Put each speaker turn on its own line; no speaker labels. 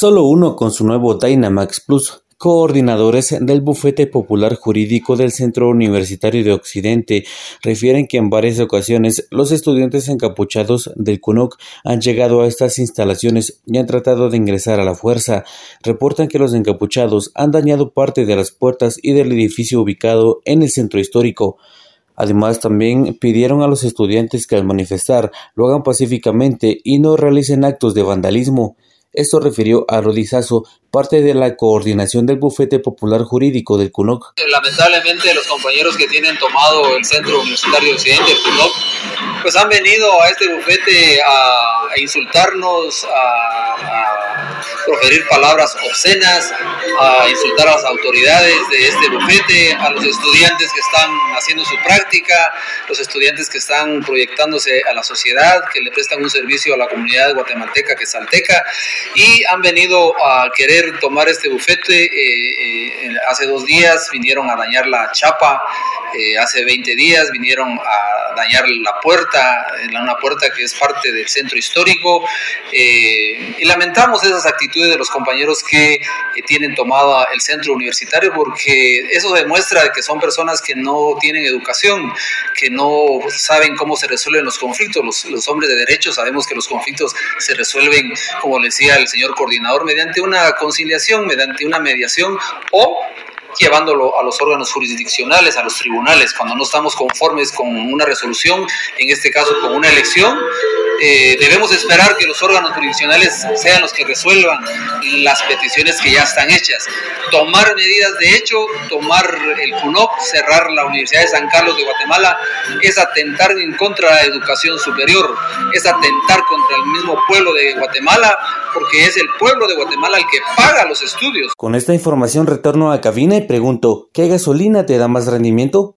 solo uno con su nuevo Dynamax Plus. Coordinadores del Bufete Popular Jurídico del Centro Universitario de Occidente refieren que en varias ocasiones los estudiantes encapuchados del CUNOC han llegado a estas instalaciones y han tratado de ingresar a la fuerza. Reportan que los encapuchados han dañado parte de las puertas y del edificio ubicado en el centro histórico. Además, también pidieron a los estudiantes que al manifestar lo hagan pacíficamente y no realicen actos de vandalismo. Esto refirió a Rodizazo, parte de la coordinación del Bufete Popular Jurídico del CUNOC.
Lamentablemente los compañeros que tienen tomado el Centro Universitario Occidente, el CUNOC, pues han venido a este bufete a, insultarnos, a, proferir palabras obscenas, a insultar a las autoridades de este bufete, a los estudiantes que están haciendo su práctica, los estudiantes que están proyectándose a la sociedad, que le prestan un servicio a la comunidad guatemalteca que salteca, y han venido a querer tomar este bufete. Eh, eh, hace dos días vinieron a dañar la chapa, eh, hace 20 días vinieron a dañar la puerta, una puerta que es parte del centro histórico, y lamentamos esas actitudes de los compañeros que tienen tomado el centro universitario porque eso demuestra que son personas que no tienen educación, que no saben cómo se resuelven los conflictos. Los, los hombres de derecho sabemos que los conflictos se resuelven, como decía el señor coordinador, mediante una conciliación, mediante una mediación o llevándolo a los órganos jurisdiccionales, a los tribunales, cuando no estamos conformes con una resolución, en este caso con una elección, eh, debemos esperar que los órganos jurisdiccionales sean los que resuelvan las peticiones que ya están hechas. Tomar medidas de hecho, tomar el CUNOP, cerrar la Universidad de San Carlos de Guatemala, es atentar en contra de la educación superior, es atentar contra el mismo pueblo de Guatemala, porque es el pueblo de Guatemala el que paga los estudios.
Con esta información retorno a cabina y pregunto, ¿qué gasolina te da más rendimiento?